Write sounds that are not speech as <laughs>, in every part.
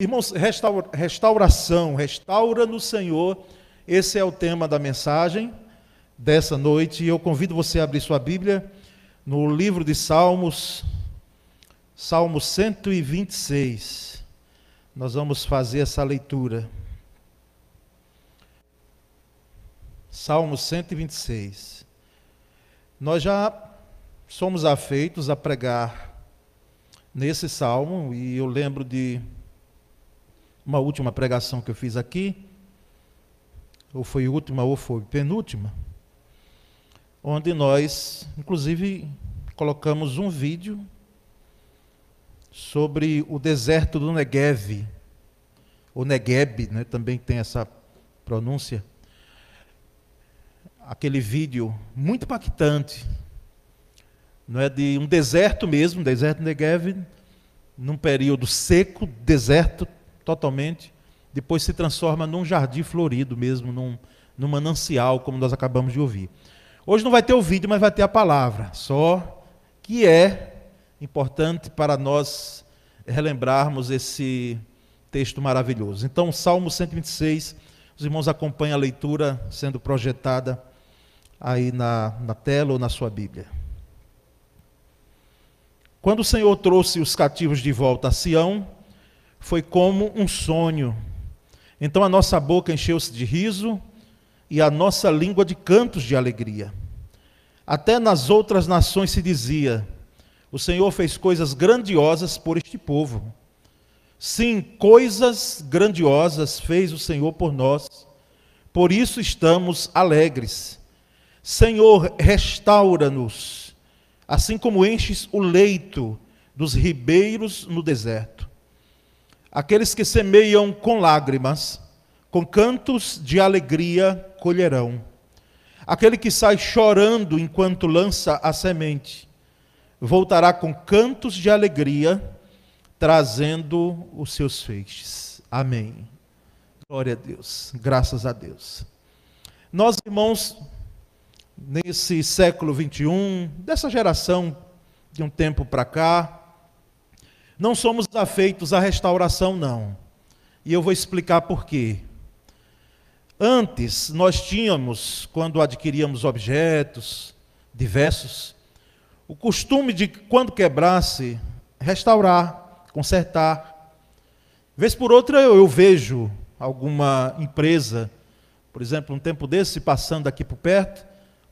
Irmãos, restaura, restauração, restaura no Senhor, esse é o tema da mensagem dessa noite. E eu convido você a abrir sua Bíblia no livro de Salmos, Salmo 126. Nós vamos fazer essa leitura. Salmo 126. Nós já somos afeitos a pregar nesse salmo, e eu lembro de uma última pregação que eu fiz aqui, ou foi última ou foi penúltima, onde nós, inclusive, colocamos um vídeo sobre o deserto do Negev, o Negueb, né, também tem essa pronúncia. Aquele vídeo muito impactante, não é de um deserto mesmo, deserto Negev, num período seco, deserto totalmente, depois se transforma num jardim florido mesmo, num, num manancial, como nós acabamos de ouvir. Hoje não vai ter o vídeo, mas vai ter a palavra, só que é importante para nós relembrarmos esse texto maravilhoso. Então, Salmo 126, os irmãos acompanham a leitura sendo projetada aí na, na tela ou na sua Bíblia. Quando o Senhor trouxe os cativos de volta a Sião, foi como um sonho. Então a nossa boca encheu-se de riso e a nossa língua de cantos de alegria. Até nas outras nações se dizia: O Senhor fez coisas grandiosas por este povo. Sim, coisas grandiosas fez o Senhor por nós. Por isso estamos alegres. Senhor, restaura-nos, assim como enches o leito dos ribeiros no deserto. Aqueles que semeiam com lágrimas, com cantos de alegria colherão. Aquele que sai chorando enquanto lança a semente, voltará com cantos de alegria, trazendo os seus feixes. Amém. Glória a Deus, graças a Deus. Nós, irmãos, nesse século 21, dessa geração de um tempo para cá, não somos afeitos à restauração, não. E eu vou explicar por quê. Antes, nós tínhamos, quando adquiríamos objetos diversos, o costume de, quando quebrasse, restaurar, consertar. Vez por outra, eu, eu vejo alguma empresa, por exemplo, um tempo desse, passando aqui por perto,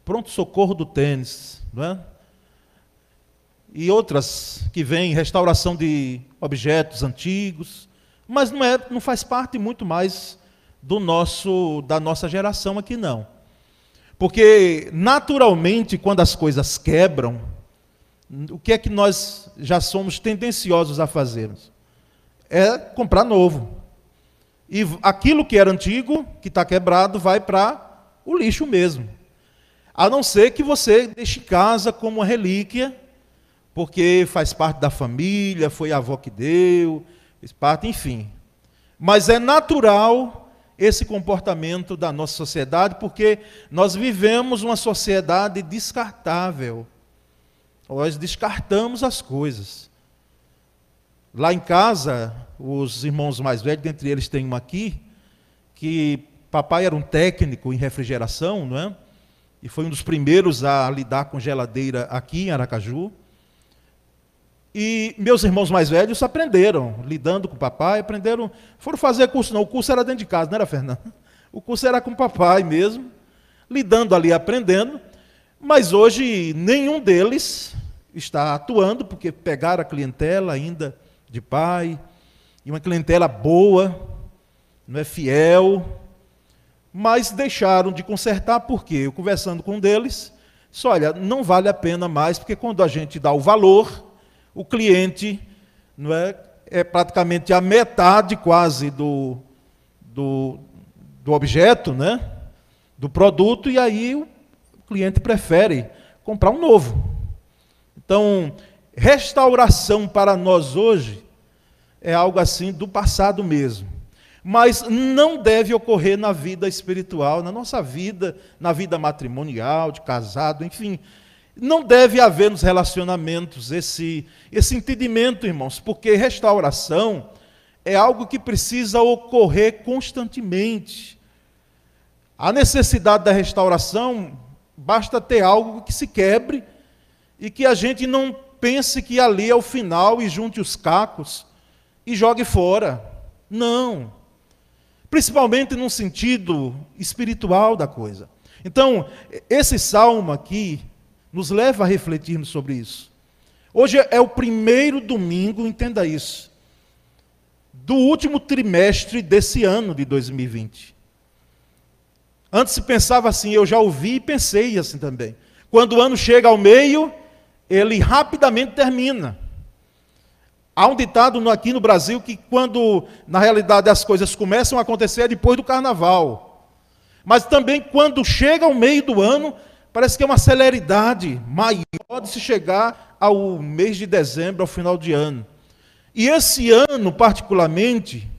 pronto socorro do tênis, não é? E outras que vêm, restauração de objetos antigos, mas não, é, não faz parte muito mais do nosso da nossa geração aqui não. Porque naturalmente quando as coisas quebram, o que é que nós já somos tendenciosos a fazermos? É comprar novo. E aquilo que era antigo, que está quebrado, vai para o lixo mesmo. A não ser que você deixe casa como uma relíquia porque faz parte da família, foi a avó que deu, faz parte, enfim. Mas é natural esse comportamento da nossa sociedade, porque nós vivemos uma sociedade descartável. Nós descartamos as coisas. Lá em casa, os irmãos mais velhos, dentre eles tem um aqui, que papai era um técnico em refrigeração, não é? E foi um dos primeiros a lidar com geladeira aqui em Aracaju. E meus irmãos mais velhos aprenderam, lidando com o papai, aprenderam, foram fazer curso, não, o curso era dentro de casa, não era, Fernando? <laughs> O curso era com o papai mesmo, lidando ali, aprendendo, mas hoje nenhum deles está atuando, porque pegaram a clientela ainda de pai, e uma clientela boa, não é fiel, mas deixaram de consertar, porque eu conversando com um deles, disse, olha, não vale a pena mais, porque quando a gente dá o valor, o cliente não é, é praticamente a metade quase do, do, do objeto, né? do produto, e aí o cliente prefere comprar um novo. Então, restauração para nós hoje é algo assim do passado mesmo. Mas não deve ocorrer na vida espiritual, na nossa vida, na vida matrimonial, de casado, enfim. Não deve haver nos relacionamentos esse, esse entendimento, irmãos, porque restauração é algo que precisa ocorrer constantemente. A necessidade da restauração, basta ter algo que se quebre e que a gente não pense que ali é o final e junte os cacos e jogue fora. Não. Principalmente num sentido espiritual da coisa. Então, esse salmo aqui nos leva a refletirmos sobre isso. Hoje é o primeiro domingo, entenda isso, do último trimestre desse ano de 2020. Antes se pensava assim, eu já ouvi e pensei assim também. Quando o ano chega ao meio, ele rapidamente termina. Há um ditado aqui no Brasil que, quando na realidade as coisas começam a acontecer, é depois do carnaval. Mas também, quando chega ao meio do ano, parece que é uma celeridade maior de se chegar ao mês de dezembro, ao final de ano. E esse ano, particularmente,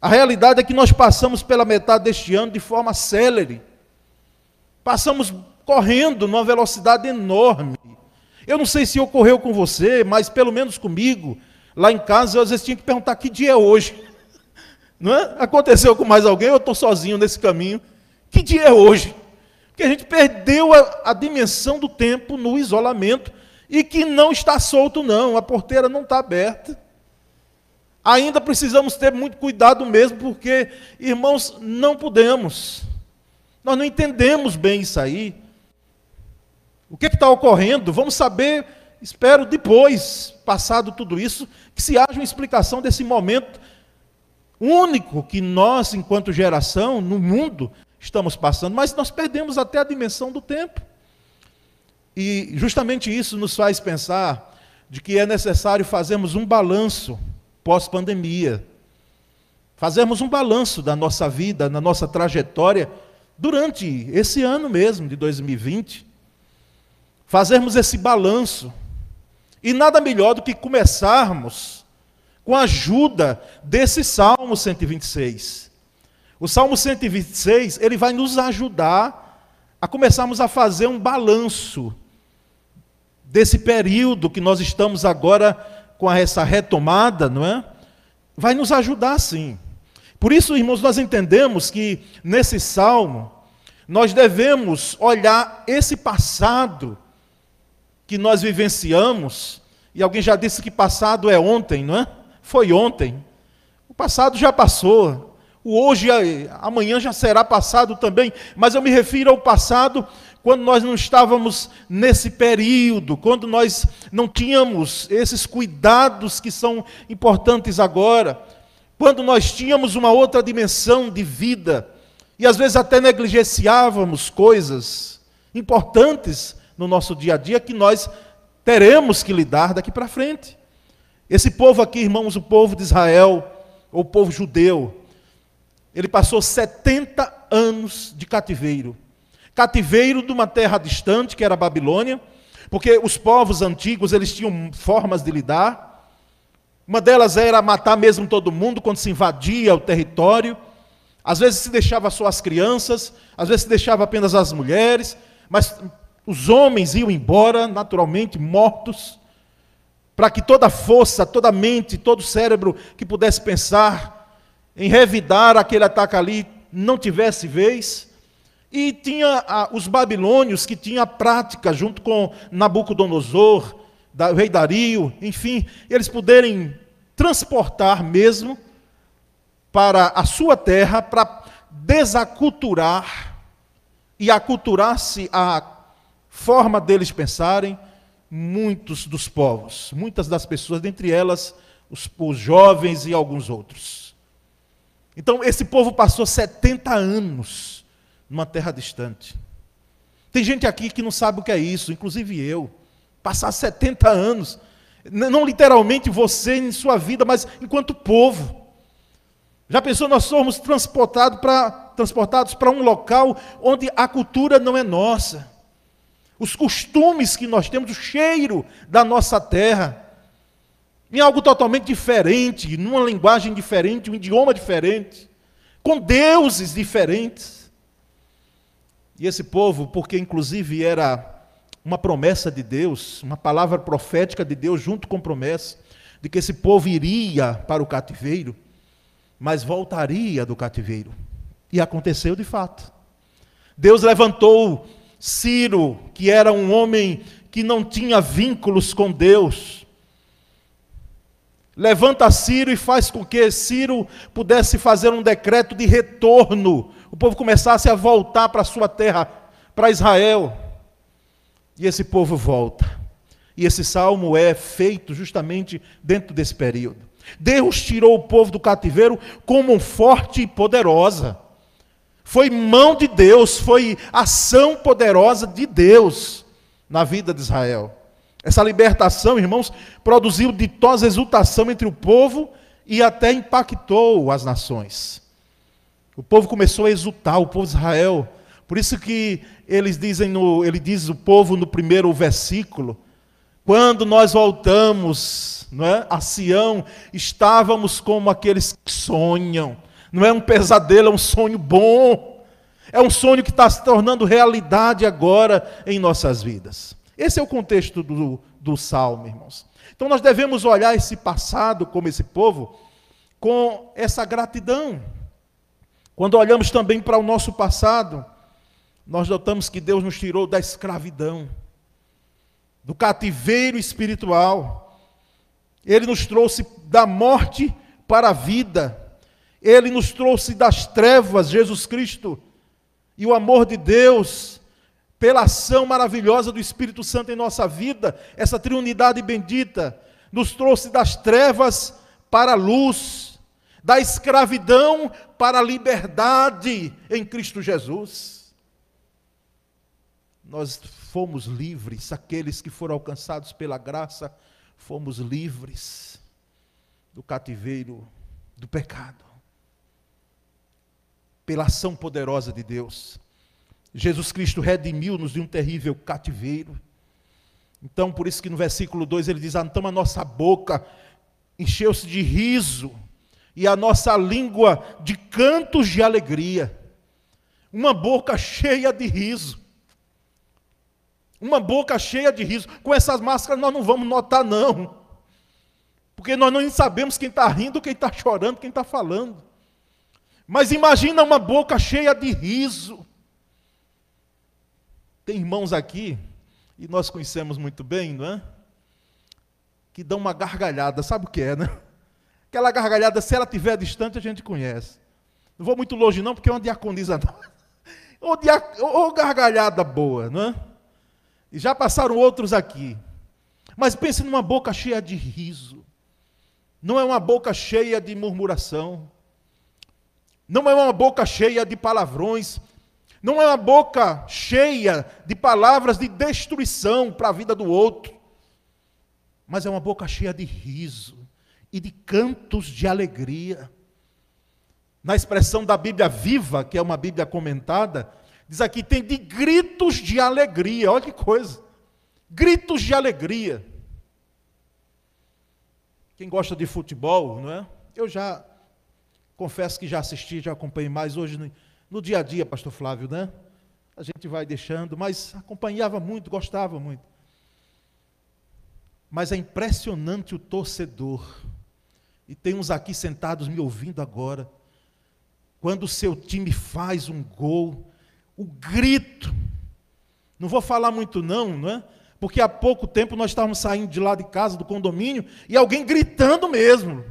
a realidade é que nós passamos pela metade deste ano de forma célere. Passamos correndo numa velocidade enorme. Eu não sei se ocorreu com você, mas pelo menos comigo, lá em casa, eu às vezes tinha que perguntar que dia é hoje. Não é? Aconteceu com mais alguém, eu estou sozinho nesse caminho. Que dia é hoje? Porque a gente perdeu a, a dimensão do tempo no isolamento e que não está solto, não, a porteira não está aberta. Ainda precisamos ter muito cuidado mesmo, porque, irmãos, não podemos. Nós não entendemos bem isso aí. O que está ocorrendo? Vamos saber, espero, depois, passado tudo isso, que se haja uma explicação desse momento único que nós, enquanto geração, no mundo, estamos passando, mas nós perdemos até a dimensão do tempo. E justamente isso nos faz pensar de que é necessário fazermos um balanço pós-pandemia. Fazermos um balanço da nossa vida, da nossa trajetória durante esse ano mesmo, de 2020. Fazermos esse balanço. E nada melhor do que começarmos com a ajuda desse Salmo 126. O Salmo 126, ele vai nos ajudar a começarmos a fazer um balanço desse período que nós estamos agora com essa retomada, não é? Vai nos ajudar sim. Por isso, irmãos, nós entendemos que nesse salmo nós devemos olhar esse passado que nós vivenciamos, e alguém já disse que passado é ontem, não é? Foi ontem. O passado já passou. O hoje, amanhã já será passado também, mas eu me refiro ao passado quando nós não estávamos nesse período, quando nós não tínhamos esses cuidados que são importantes agora, quando nós tínhamos uma outra dimensão de vida e às vezes até negligenciávamos coisas importantes no nosso dia a dia que nós teremos que lidar daqui para frente. Esse povo aqui, irmãos, o povo de Israel, ou o povo judeu, ele passou 70 anos de cativeiro cativeiro de uma terra distante, que era a Babilônia, porque os povos antigos eles tinham formas de lidar. Uma delas era matar mesmo todo mundo quando se invadia o território. Às vezes se deixava só as crianças, às vezes se deixava apenas as mulheres, mas os homens iam embora, naturalmente, mortos, para que toda a força, toda a mente, todo o cérebro que pudesse pensar em revidar aquele ataque ali não tivesse vez. E tinha ah, os babilônios que tinham a prática, junto com Nabucodonosor, da, o rei Dario, enfim, eles poderem transportar mesmo para a sua terra para desaculturar e aculturar-se a forma deles pensarem muitos dos povos, muitas das pessoas, dentre elas os, os jovens e alguns outros. Então, esse povo passou 70 anos numa terra distante. Tem gente aqui que não sabe o que é isso, inclusive eu. Passar 70 anos, não literalmente você em sua vida, mas enquanto povo. Já pensou, nós somos transportados para transportados um local onde a cultura não é nossa. Os costumes que nós temos, o cheiro da nossa terra, em algo totalmente diferente, numa linguagem diferente, um idioma diferente, com deuses diferentes. E esse povo, porque inclusive era uma promessa de Deus, uma palavra profética de Deus junto com promessa, de que esse povo iria para o cativeiro, mas voltaria do cativeiro. E aconteceu de fato. Deus levantou Ciro, que era um homem que não tinha vínculos com Deus. Levanta Ciro e faz com que Ciro pudesse fazer um decreto de retorno. O povo começasse a voltar para a sua terra, para Israel. E esse povo volta. E esse salmo é feito justamente dentro desse período. Deus tirou o povo do cativeiro com mão forte e poderosa. Foi mão de Deus, foi ação poderosa de Deus na vida de Israel. Essa libertação, irmãos, produziu ditosa exultação entre o povo e até impactou as nações. O povo começou a exultar, o povo de Israel. Por isso que eles dizem no, ele diz o povo no primeiro versículo, quando nós voltamos não é, a Sião, estávamos como aqueles que sonham. Não é um pesadelo, é um sonho bom. É um sonho que está se tornando realidade agora em nossas vidas. Esse é o contexto do, do salmo, irmãos. Então nós devemos olhar esse passado como esse povo com essa gratidão. Quando olhamos também para o nosso passado, nós notamos que Deus nos tirou da escravidão do cativeiro espiritual. Ele nos trouxe da morte para a vida. Ele nos trouxe das trevas, Jesus Cristo. E o amor de Deus, pela ação maravilhosa do Espírito Santo em nossa vida, essa triunidade bendita, nos trouxe das trevas para a luz, da escravidão para a liberdade em Cristo Jesus. Nós fomos livres, aqueles que foram alcançados pela graça, fomos livres do cativeiro do pecado. Pela ação poderosa de Deus. Jesus Cristo redimiu-nos de um terrível cativeiro. Então, por isso que no versículo 2 ele diz: Então a nossa boca encheu-se de riso, e a nossa língua de cantos de alegria. Uma boca cheia de riso. Uma boca cheia de riso. Com essas máscaras nós não vamos notar, não. Porque nós não sabemos quem está rindo, quem está chorando, quem está falando. Mas imagina uma boca cheia de riso. Tem irmãos aqui, e nós conhecemos muito bem, não é? Que dão uma gargalhada, sabe o que é, né? Aquela gargalhada, se ela estiver distante, a gente conhece. Não vou muito longe, não, porque é uma diaconisa. Ou, <laughs> ou gargalhada boa, não é? E já passaram outros aqui. Mas pense numa boca cheia de riso. Não é uma boca cheia de murmuração. Não é uma boca cheia de palavrões. Não é uma boca cheia de palavras de destruição para a vida do outro. Mas é uma boca cheia de riso e de cantos de alegria. Na expressão da Bíblia viva, que é uma Bíblia comentada, Diz aqui, tem de gritos de alegria. Olha que coisa. Gritos de alegria. Quem gosta de futebol, não é? Eu já confesso que já assisti, já acompanhei mais hoje no, no dia a dia, pastor Flávio, né? A gente vai deixando, mas acompanhava muito, gostava muito. Mas é impressionante o torcedor. E tem uns aqui sentados me ouvindo agora. Quando o seu time faz um gol, o grito. Não vou falar muito não, não é? Porque há pouco tempo nós estávamos saindo de lá de casa, do condomínio, e alguém gritando mesmo,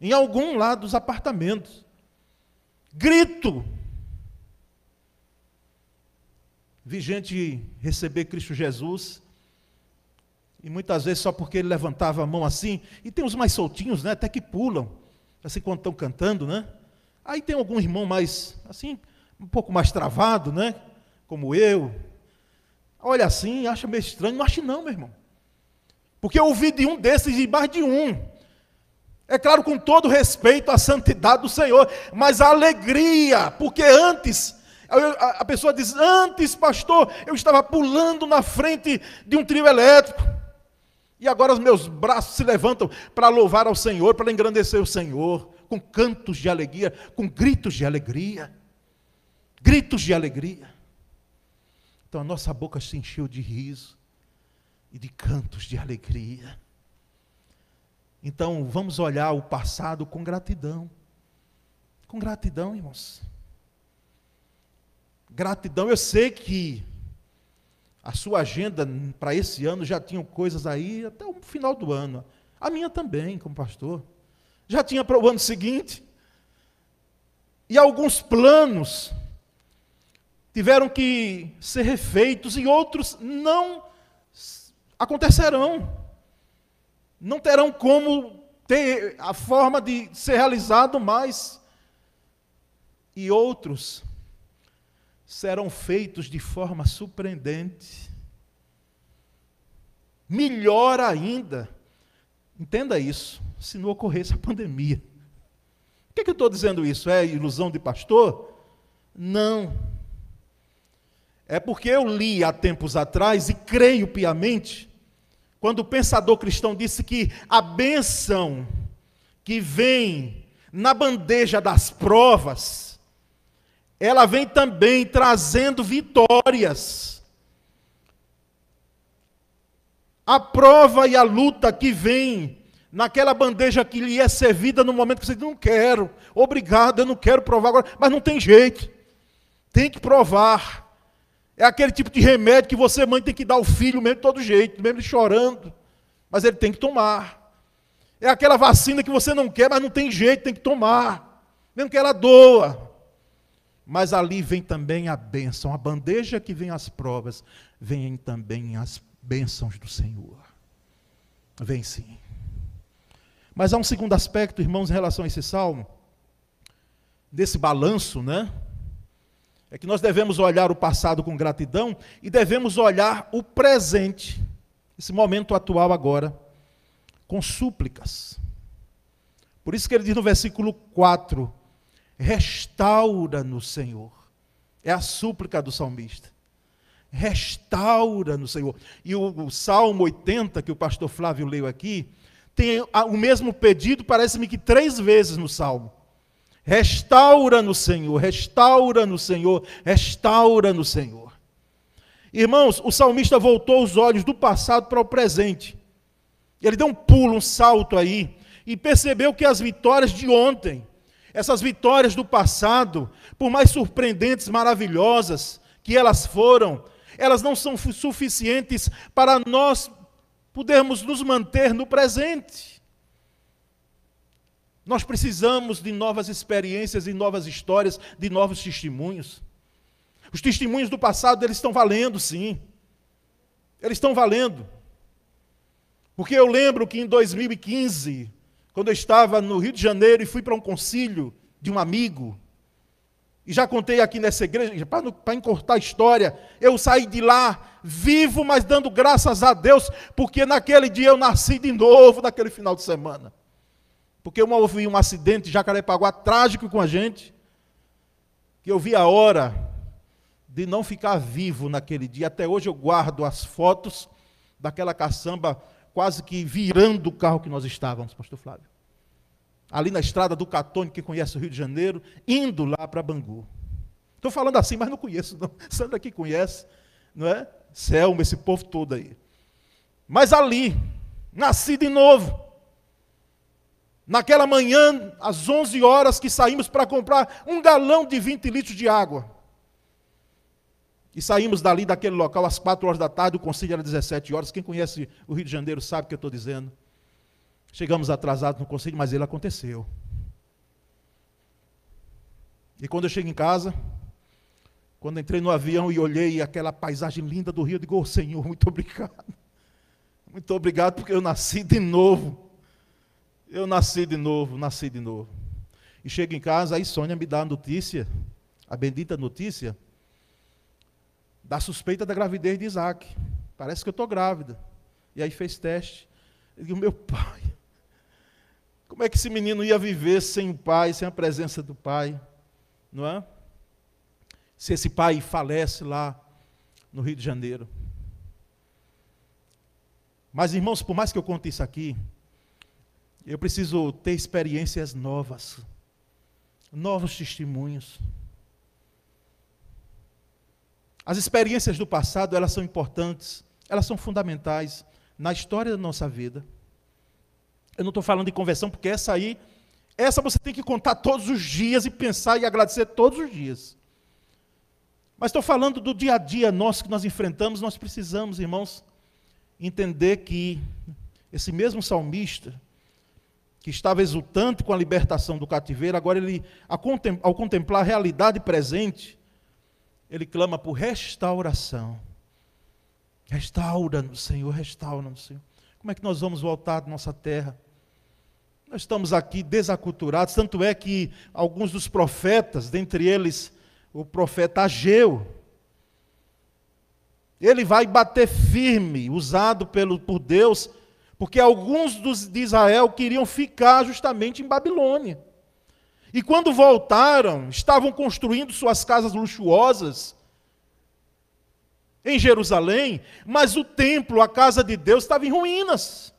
em algum lado dos apartamentos. Grito. Vi gente receber Cristo Jesus, e muitas vezes só porque ele levantava a mão assim, e tem os mais soltinhos, né, até que pulam, assim quando estão cantando, né? Aí tem algum irmão mais, assim, um pouco mais travado, né? Como eu. Olha assim, acha meio estranho. Não acho não, meu irmão. Porque eu ouvi de um desses e mais de um. É claro, com todo respeito à santidade do Senhor, mas a alegria, porque antes, a pessoa diz: Antes, pastor, eu estava pulando na frente de um trio elétrico, e agora os meus braços se levantam para louvar ao Senhor, para engrandecer o Senhor, com cantos de alegria, com gritos de alegria gritos de alegria. Então a nossa boca se encheu de riso e de cantos de alegria. Então vamos olhar o passado com gratidão. Com gratidão, irmãos. Gratidão, eu sei que a sua agenda para esse ano já tinha coisas aí até o final do ano. A minha também, como pastor. Já tinha para o ano seguinte. E alguns planos tiveram que ser refeitos e outros não acontecerão. Não terão como ter a forma de ser realizado mais. E outros serão feitos de forma surpreendente. Melhor ainda, entenda isso, se não ocorresse a pandemia. Por que, que eu estou dizendo isso? É ilusão de pastor? Não. É porque eu li há tempos atrás e creio piamente, quando o pensador cristão disse que a bênção que vem na bandeja das provas, ela vem também trazendo vitórias. A prova e a luta que vem naquela bandeja que lhe é servida no momento que você diz, não quero, obrigado, eu não quero provar agora, mas não tem jeito, tem que provar. É aquele tipo de remédio que você, mãe, tem que dar ao filho mesmo de todo jeito, mesmo chorando, mas ele tem que tomar. É aquela vacina que você não quer, mas não tem jeito, tem que tomar, mesmo que ela doa. Mas ali vem também a bênção, a bandeja que vem as provas, vem também as bênçãos do Senhor. Vem sim. Mas há um segundo aspecto, irmãos, em relação a esse salmo, desse balanço, né? É que nós devemos olhar o passado com gratidão e devemos olhar o presente, esse momento atual agora, com súplicas. Por isso que ele diz no versículo 4: Restaura no Senhor. É a súplica do salmista. Restaura no Senhor. E o, o Salmo 80, que o pastor Flávio leu aqui, tem o mesmo pedido, parece-me que três vezes no Salmo. Restaura no Senhor, restaura no Senhor, restaura no Senhor. Irmãos, o salmista voltou os olhos do passado para o presente. Ele deu um pulo, um salto aí, e percebeu que as vitórias de ontem, essas vitórias do passado, por mais surpreendentes, maravilhosas que elas foram, elas não são suficientes para nós podermos nos manter no presente. Nós precisamos de novas experiências e novas histórias, de novos testemunhos. Os testemunhos do passado, eles estão valendo, sim. Eles estão valendo. Porque eu lembro que em 2015, quando eu estava no Rio de Janeiro e fui para um concílio de um amigo, e já contei aqui nessa igreja, para encurtar a história, eu saí de lá vivo, mas dando graças a Deus, porque naquele dia eu nasci de novo, naquele final de semana. Porque eu houve um acidente de Jacarepaguá trágico com a gente, que eu vi a hora de não ficar vivo naquele dia. Até hoje eu guardo as fotos daquela caçamba quase que virando o carro que nós estávamos, pastor Flávio. Ali na estrada do Catone, que conhece o Rio de Janeiro, indo lá para Bangu. Estou falando assim, mas não conheço, não. <laughs> Sandra aqui conhece, não é? Selma, esse povo todo aí. Mas ali, nasci de novo. Naquela manhã, às 11 horas que saímos para comprar um galão de 20 litros de água. E saímos dali, daquele local, às 4 horas da tarde, o conselho era 17 horas. Quem conhece o Rio de Janeiro sabe o que eu estou dizendo. Chegamos atrasados no conselho, mas ele aconteceu. E quando eu chego em casa, quando entrei no avião e olhei aquela paisagem linda do Rio, eu digo, oh, Senhor, muito obrigado. Muito obrigado porque eu nasci de novo. Eu nasci de novo, nasci de novo. E chego em casa, aí Sônia me dá a notícia, a bendita notícia, da suspeita da gravidez de Isaac. Parece que eu estou grávida. E aí fez teste. Eu digo, meu pai, como é que esse menino ia viver sem o pai, sem a presença do pai? Não é? Se esse pai falece lá no Rio de Janeiro. Mas, irmãos, por mais que eu conte isso aqui, eu preciso ter experiências novas, novos testemunhos. As experiências do passado, elas são importantes, elas são fundamentais na história da nossa vida. Eu não estou falando de conversão, porque essa aí Essa você tem que contar todos os dias e pensar e agradecer todos os dias. Mas estou falando do dia a dia nosso que nós enfrentamos, nós precisamos, irmãos, entender que esse mesmo salmista, que estava exultante com a libertação do cativeiro, agora ele, ao contemplar a realidade presente, ele clama por restauração. Restaura-nos, Senhor, restaura-nos, Senhor. Como é que nós vamos voltar da nossa terra? Nós estamos aqui desaculturados, tanto é que alguns dos profetas, dentre eles o profeta Ageu, ele vai bater firme, usado pelo, por Deus, porque alguns dos, de Israel queriam ficar justamente em Babilônia. E quando voltaram, estavam construindo suas casas luxuosas em Jerusalém, mas o templo, a casa de Deus, estava em ruínas.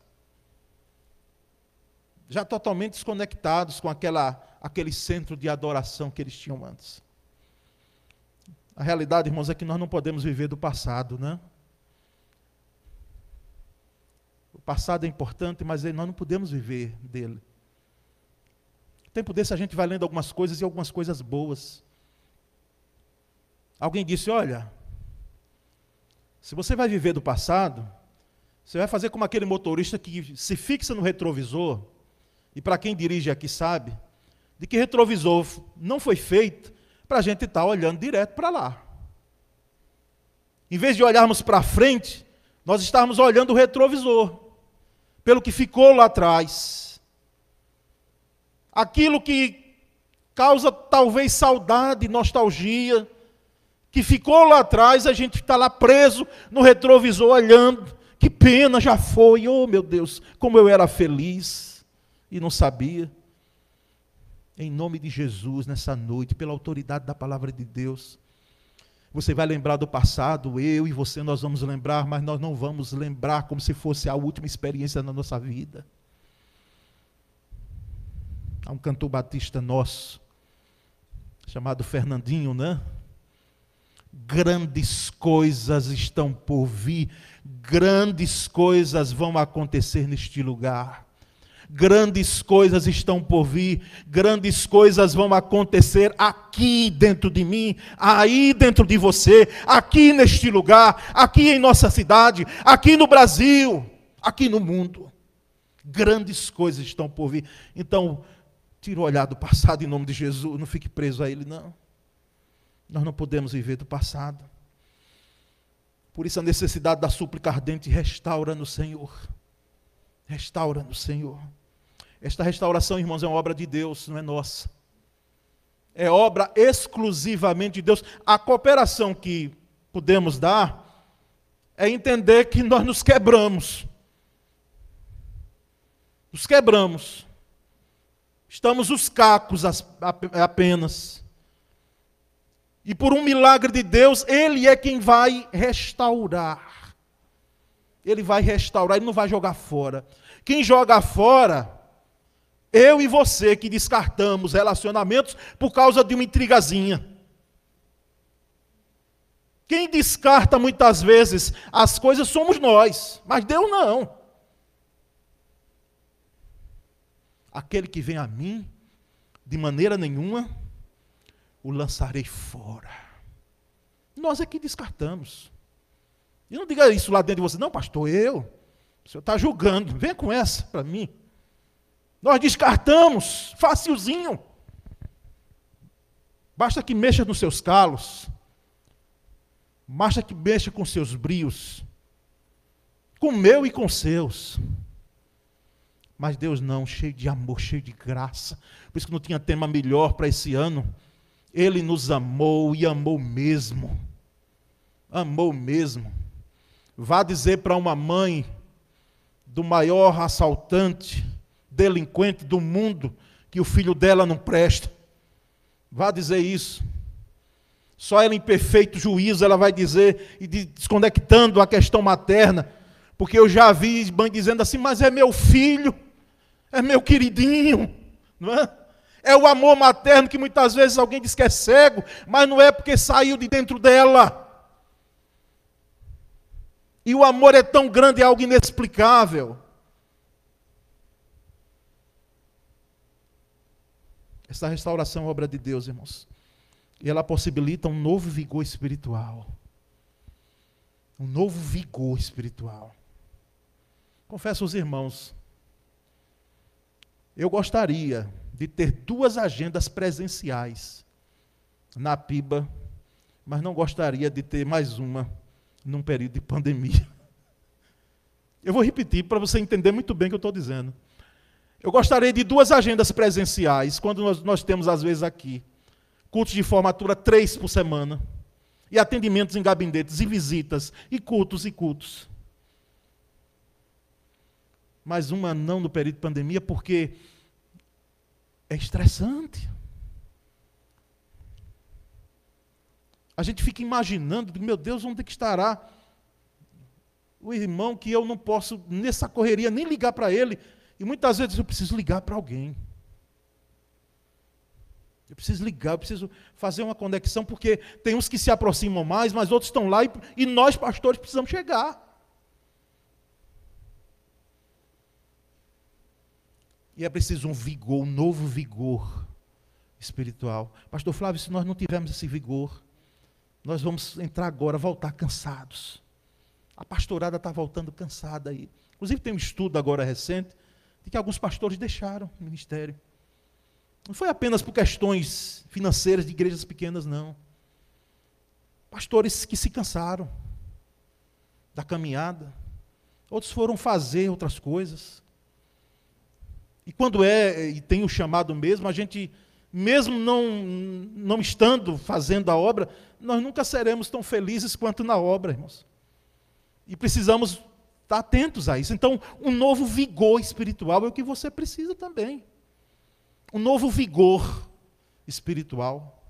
Já totalmente desconectados com aquela, aquele centro de adoração que eles tinham antes. A realidade, irmãos, é que nós não podemos viver do passado, né? O passado é importante, mas nós não podemos viver dele. Tempo desse a gente vai lendo algumas coisas e algumas coisas boas. Alguém disse: Olha, se você vai viver do passado, você vai fazer como aquele motorista que se fixa no retrovisor, e para quem dirige aqui sabe, de que retrovisor não foi feito para a gente estar tá olhando direto para lá. Em vez de olharmos para frente, nós estamos olhando o retrovisor, pelo que ficou lá atrás aquilo que causa talvez saudade, nostalgia, que ficou lá atrás, a gente está lá preso no retrovisor olhando. Que pena, já foi. Oh, meu Deus, como eu era feliz e não sabia. Em nome de Jesus, nessa noite, pela autoridade da palavra de Deus, você vai lembrar do passado, eu e você nós vamos lembrar, mas nós não vamos lembrar como se fosse a última experiência na nossa vida. Há um cantor batista nosso, chamado Fernandinho, né? Grandes coisas estão por vir, grandes coisas vão acontecer neste lugar. Grandes coisas estão por vir, grandes coisas vão acontecer aqui dentro de mim, aí dentro de você, aqui neste lugar, aqui em nossa cidade, aqui no Brasil, aqui no mundo. Grandes coisas estão por vir. Então, Tira o olhar do passado em nome de Jesus, não fique preso a ele, não. Nós não podemos viver do passado. Por isso a necessidade da súplica ardente restaura no Senhor. Restaura no Senhor. Esta restauração, irmãos, é uma obra de Deus, não é nossa. É obra exclusivamente de Deus. A cooperação que podemos dar é entender que nós nos quebramos. Nos quebramos. Estamos os cacos apenas. E por um milagre de Deus, Ele é quem vai restaurar. Ele vai restaurar, Ele não vai jogar fora. Quem joga fora, eu e você que descartamos relacionamentos por causa de uma intrigazinha. Quem descarta muitas vezes as coisas somos nós, mas Deus não. Aquele que vem a mim, de maneira nenhuma, o lançarei fora. Nós é que descartamos. E não diga isso lá dentro de você, não, pastor, eu. O senhor está julgando, <laughs> vem com essa para mim. Nós descartamos, facilzinho. Basta que mexa nos seus calos. Basta que mexa com seus brios. Com meu e com seus. Mas Deus não, cheio de amor, cheio de graça. Por isso que não tinha tema melhor para esse ano. Ele nos amou e amou mesmo. Amou mesmo. Vá dizer para uma mãe do maior assaltante, delinquente do mundo, que o filho dela não presta. Vá dizer isso. Só ela em perfeito juízo ela vai dizer, e desconectando a questão materna, porque eu já vi mãe dizendo assim, mas é meu filho é meu queridinho, não é? É o amor materno que muitas vezes alguém diz que é cego, mas não é porque saiu de dentro dela. E o amor é tão grande, é algo inexplicável. Essa restauração é obra de Deus, irmãos. E ela possibilita um novo vigor espiritual. Um novo vigor espiritual. Confesso aos irmãos, eu gostaria de ter duas agendas presenciais na PIBA, mas não gostaria de ter mais uma num período de pandemia. <laughs> Eu vou repetir para você entender muito bem o que eu estou dizendo. Eu gostaria de duas agendas presenciais, quando nós, nós temos, às vezes, aqui, cultos de formatura três por semana, e atendimentos em gabinetes, e visitas, e cultos e cultos. Mas uma não no período de pandemia, porque é estressante. A gente fica imaginando, meu Deus, onde é que estará o irmão que eu não posso, nessa correria, nem ligar para ele. E muitas vezes eu preciso ligar para alguém. Eu preciso ligar, eu preciso fazer uma conexão, porque tem uns que se aproximam mais, mas outros estão lá e, e nós, pastores, precisamos chegar. E é preciso um vigor, um novo vigor espiritual. Pastor Flávio, se nós não tivermos esse vigor, nós vamos entrar agora, voltar cansados. A pastorada está voltando cansada aí. Inclusive tem um estudo agora recente de que alguns pastores deixaram o ministério. Não foi apenas por questões financeiras de igrejas pequenas, não. Pastores que se cansaram da caminhada. Outros foram fazer outras coisas. E quando é, e tem o chamado mesmo, a gente, mesmo não, não estando fazendo a obra, nós nunca seremos tão felizes quanto na obra, irmãos. E precisamos estar atentos a isso. Então, um novo vigor espiritual é o que você precisa também. Um novo vigor espiritual.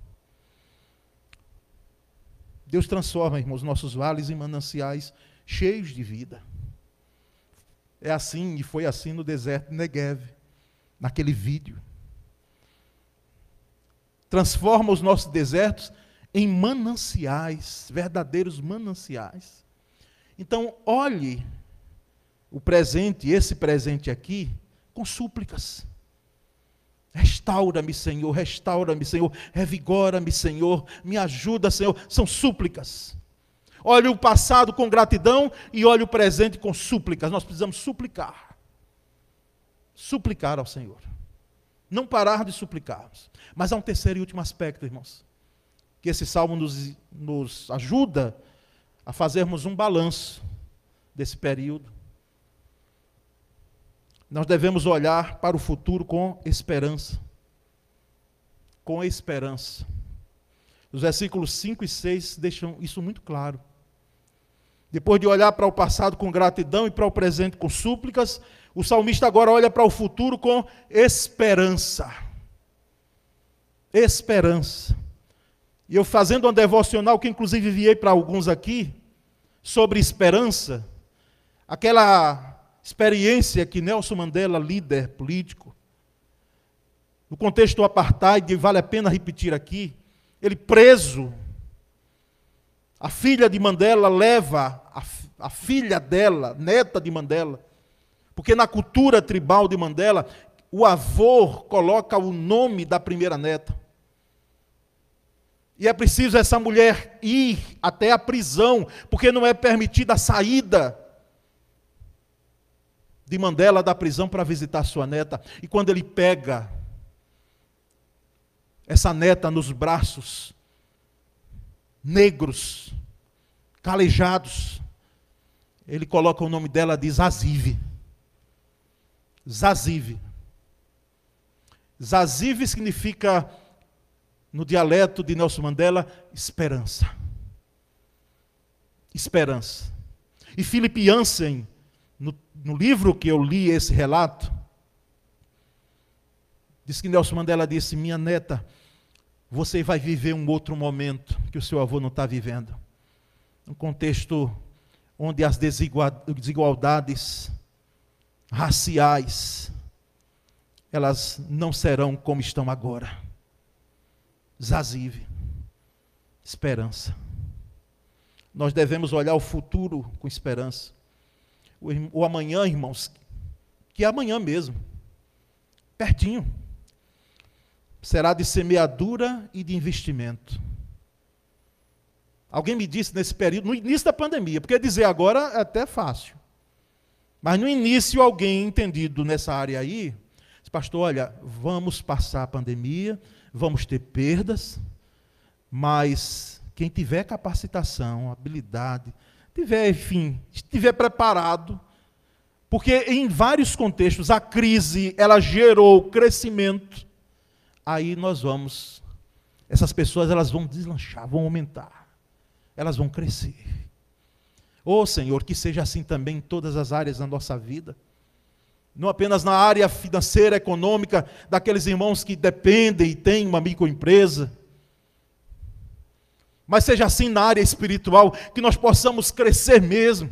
Deus transforma, irmãos, nossos vales em mananciais cheios de vida. É assim e foi assim no deserto de Negev, naquele vídeo. Transforma os nossos desertos em mananciais, verdadeiros mananciais. Então, olhe o presente, esse presente aqui, com súplicas. Restaura-me, Senhor, restaura-me, Senhor, revigora-me, Senhor, me ajuda, Senhor. São súplicas. Olhe o passado com gratidão e olhe o presente com súplicas. Nós precisamos suplicar. Suplicar ao Senhor. Não parar de suplicarmos. Mas há um terceiro e último aspecto, irmãos, que esse salmo nos, nos ajuda a fazermos um balanço desse período. Nós devemos olhar para o futuro com esperança. Com esperança. Os versículos 5 e 6 deixam isso muito claro. Depois de olhar para o passado com gratidão e para o presente com súplicas, o salmista agora olha para o futuro com esperança. Esperança. E eu fazendo uma devocional, que inclusive enviei para alguns aqui, sobre esperança, aquela experiência que Nelson Mandela, líder político, no contexto do apartheid, vale a pena repetir aqui, ele preso, a filha de Mandela leva a, a filha dela, neta de Mandela, porque na cultura tribal de Mandela, o avô coloca o nome da primeira neta. E é preciso essa mulher ir até a prisão, porque não é permitida a saída de Mandela da prisão para visitar sua neta. E quando ele pega essa neta nos braços, negros, calejados, ele coloca o nome dela de Zazive. Zazive. Zazive significa no dialeto de Nelson Mandela, esperança. Esperança. E Philip Jansen, no, no livro que eu li esse relato, diz que Nelson Mandela disse: Minha neta, você vai viver um outro momento que o seu avô não está vivendo. Um contexto onde as desigualdades raciais elas não serão como estão agora. Zazive, esperança. Nós devemos olhar o futuro com esperança. O, o amanhã, irmãos, que é amanhã mesmo, pertinho. será de semeadura e de investimento. Alguém me disse nesse período, no início da pandemia, porque dizer agora é até fácil. Mas no início, alguém entendido nessa área aí, disse, pastor, olha, vamos passar a pandemia, vamos ter perdas, mas quem tiver capacitação, habilidade, tiver, enfim, estiver preparado, porque em vários contextos a crise ela gerou crescimento, aí nós vamos, essas pessoas elas vão deslanchar, vão aumentar, elas vão crescer. Oh Senhor, que seja assim também em todas as áreas da nossa vida. Não apenas na área financeira, econômica, daqueles irmãos que dependem e têm uma microempresa, mas seja assim na área espiritual, que nós possamos crescer mesmo.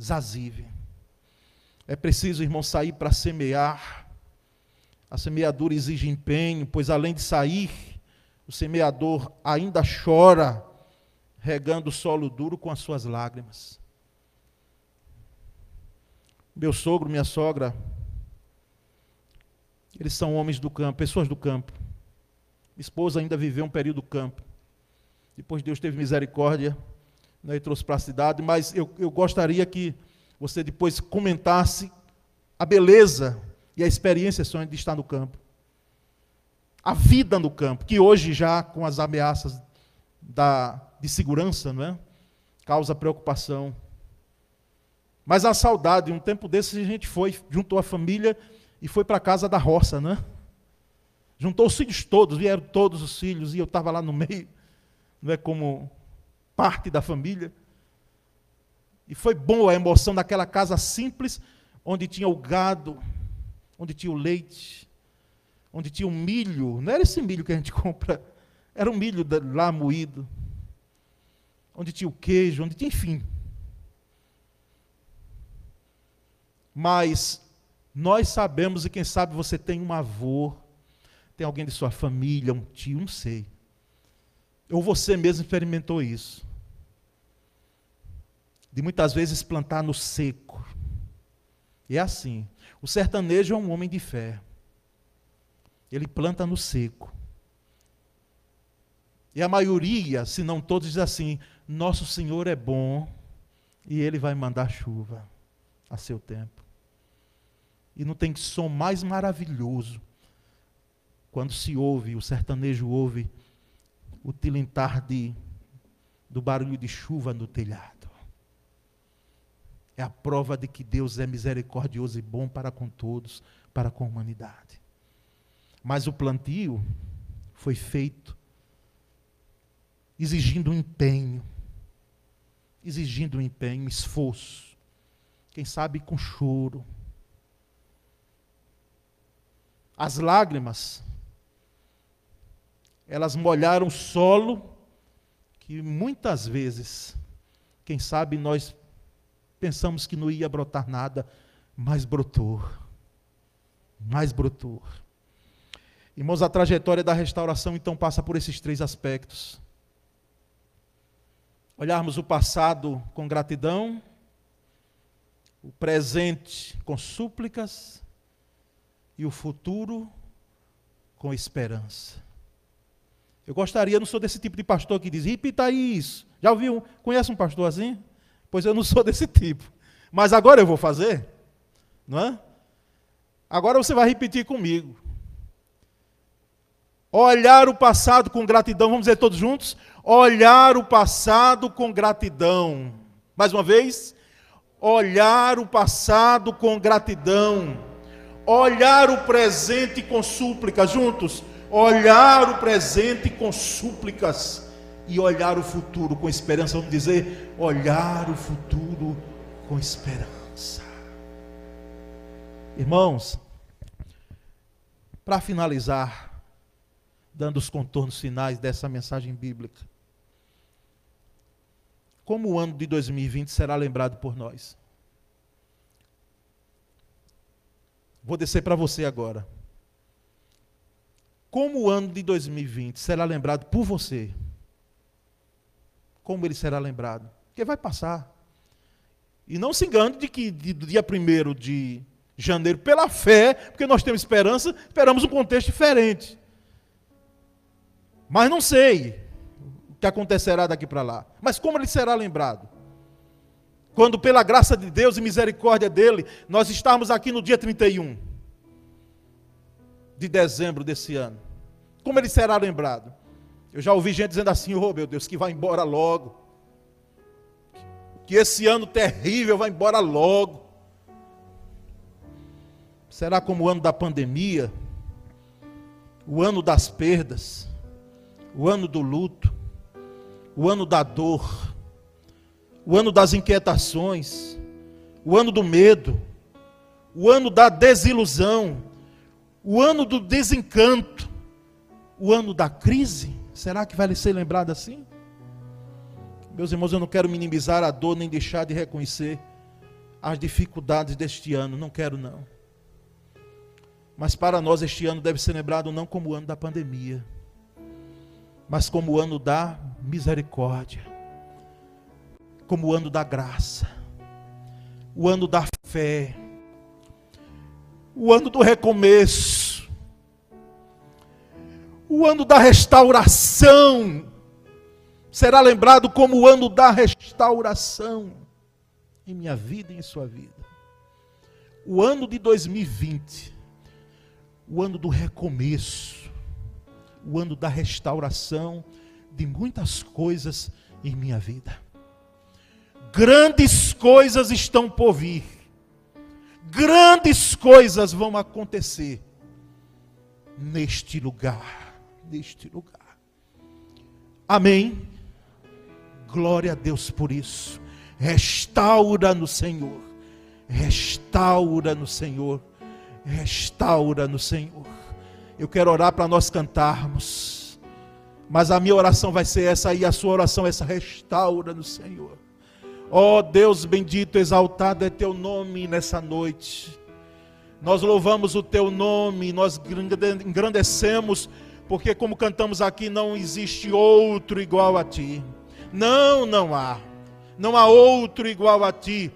Zazive. É preciso, irmão, sair para semear. A semeadura exige empenho, pois além de sair, o semeador ainda chora, regando o solo duro com as suas lágrimas. Meu sogro, minha sogra, eles são homens do campo, pessoas do campo. Minha esposa ainda viveu um período do campo. Depois Deus teve misericórdia né, e trouxe para a cidade, mas eu, eu gostaria que você depois comentasse a beleza e a experiência de estar no campo. A vida no campo, que hoje já com as ameaças da, de segurança, não é? Causa preocupação. Mas a saudade, um tempo desses a gente foi, juntou a família e foi para a casa da roça, né? Juntou os filhos todos, vieram todos os filhos, e eu estava lá no meio, não é como parte da família. E foi boa a emoção daquela casa simples, onde tinha o gado, onde tinha o leite, onde tinha o milho. Não era esse milho que a gente <laughs> compra, era um milho lá moído. Onde tinha o queijo, onde tinha, enfim. Mas nós sabemos, e quem sabe você tem um avô, tem alguém de sua família, um tio, não sei. Ou você mesmo experimentou isso de muitas vezes plantar no seco. E é assim. O sertanejo é um homem de fé. Ele planta no seco. E a maioria, se não todos, diz assim: Nosso Senhor é bom e Ele vai mandar chuva a seu tempo. E não tem som mais maravilhoso quando se ouve, o sertanejo ouve o tilintar de, do barulho de chuva no telhado é a prova de que Deus é misericordioso e bom para com todos, para com a humanidade. Mas o plantio foi feito exigindo um empenho, exigindo um empenho, um esforço. Quem sabe com choro. As lágrimas, elas molharam o solo que muitas vezes, quem sabe nós Pensamos que não ia brotar nada, mas brotou. Mas brotou. Irmãos, a trajetória da restauração então passa por esses três aspectos. Olharmos o passado com gratidão, o presente com súplicas e o futuro com esperança. Eu gostaria, não sou desse tipo de pastor que diz, repita isso. Já ouviu? Conhece um pastor assim? Pois eu não sou <laughs> desse tipo. Mas agora eu vou fazer, não é? Agora você vai repetir comigo. Olhar o passado com gratidão, vamos dizer todos juntos? Olhar o passado com gratidão. Mais uma vez. Olhar o passado com gratidão. Olhar o presente com súplicas, juntos. Olhar o presente com súplicas e olhar o futuro com esperança. Vamos dizer, olhar o futuro com esperança. Irmãos, para finalizar, dando os contornos finais dessa mensagem bíblica, como o ano de 2020 será lembrado por nós? Vou descer para você agora. Como o ano de 2020 será lembrado por você? como ele será lembrado. Porque vai passar. E não se engane de que do dia 1 de janeiro pela fé, porque nós temos esperança, esperamos um contexto diferente. Mas não sei que acontecerá daqui para lá. Mas como ele será lembrado? Quando, pela graça de Deus e misericórdia dele, nós estamos aqui no dia 31 de dezembro desse ano. Como ele será lembrado? Eu já ouvi gente dizendo assim: oh meu Deus, que vai embora logo. Que esse ano terrível vai embora logo. Será como o ano da pandemia, o ano das perdas, o ano do luto, o ano da dor, o ano das inquietações, o ano do medo, o ano da desilusão, o ano do desencanto, o ano da crise. Será que vai ser lembrado assim? Meus irmãos, eu não quero minimizar a dor nem deixar de reconhecer as dificuldades deste ano, não quero não. Mas para nós este ano deve ser lembrado não como o ano da pandemia, mas como o ano da misericórdia, como o ano da graça, o ano da fé, o ano do recomeço, o ano da restauração, será lembrado como o ano da restauração em minha vida e em sua vida. O ano de 2020 o ano do recomeço, o ano da restauração de muitas coisas em minha vida. Grandes coisas estão por vir, grandes coisas vão acontecer neste lugar, neste lugar. Amém. Glória a Deus por isso. Restaura no Senhor. Restaura no Senhor restaura no Senhor. Eu quero orar para nós cantarmos. Mas a minha oração vai ser essa e a sua oração essa restaura no Senhor. Ó oh, Deus bendito, exaltado é teu nome nessa noite. Nós louvamos o teu nome, nós engrandecemos, porque como cantamos aqui, não existe outro igual a ti. Não, não há. Não há outro igual a ti.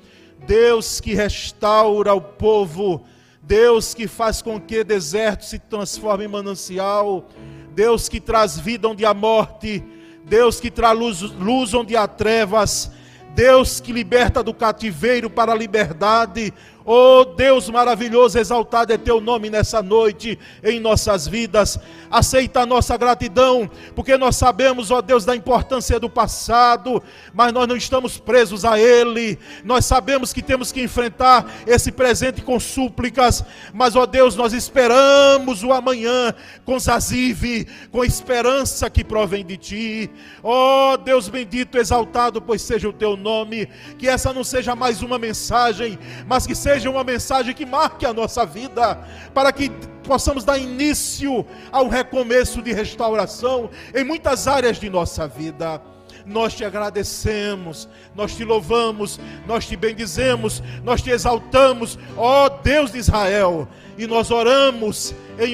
Deus que restaura o povo Deus que faz com que deserto se transforme em manancial, Deus que traz vida onde há morte, Deus que traz luz, luz onde há trevas, Deus que liberta do cativeiro para a liberdade, Oh Deus maravilhoso, exaltado é teu nome nessa noite em nossas vidas. Aceita a nossa gratidão, porque nós sabemos, ó Deus, da importância do passado, mas nós não estamos presos a ele. Nós sabemos que temos que enfrentar esse presente com súplicas, mas ó Deus, nós esperamos o amanhã com zazive, com esperança que provém de ti. Ó Deus bendito, exaltado, pois seja o teu nome, que essa não seja mais uma mensagem, mas que seja seja uma mensagem que marque a nossa vida, para que possamos dar início ao recomeço de restauração em muitas áreas de nossa vida. Nós te agradecemos, nós te louvamos, nós te bendizemos, nós te exaltamos, ó Deus de Israel, e nós oramos em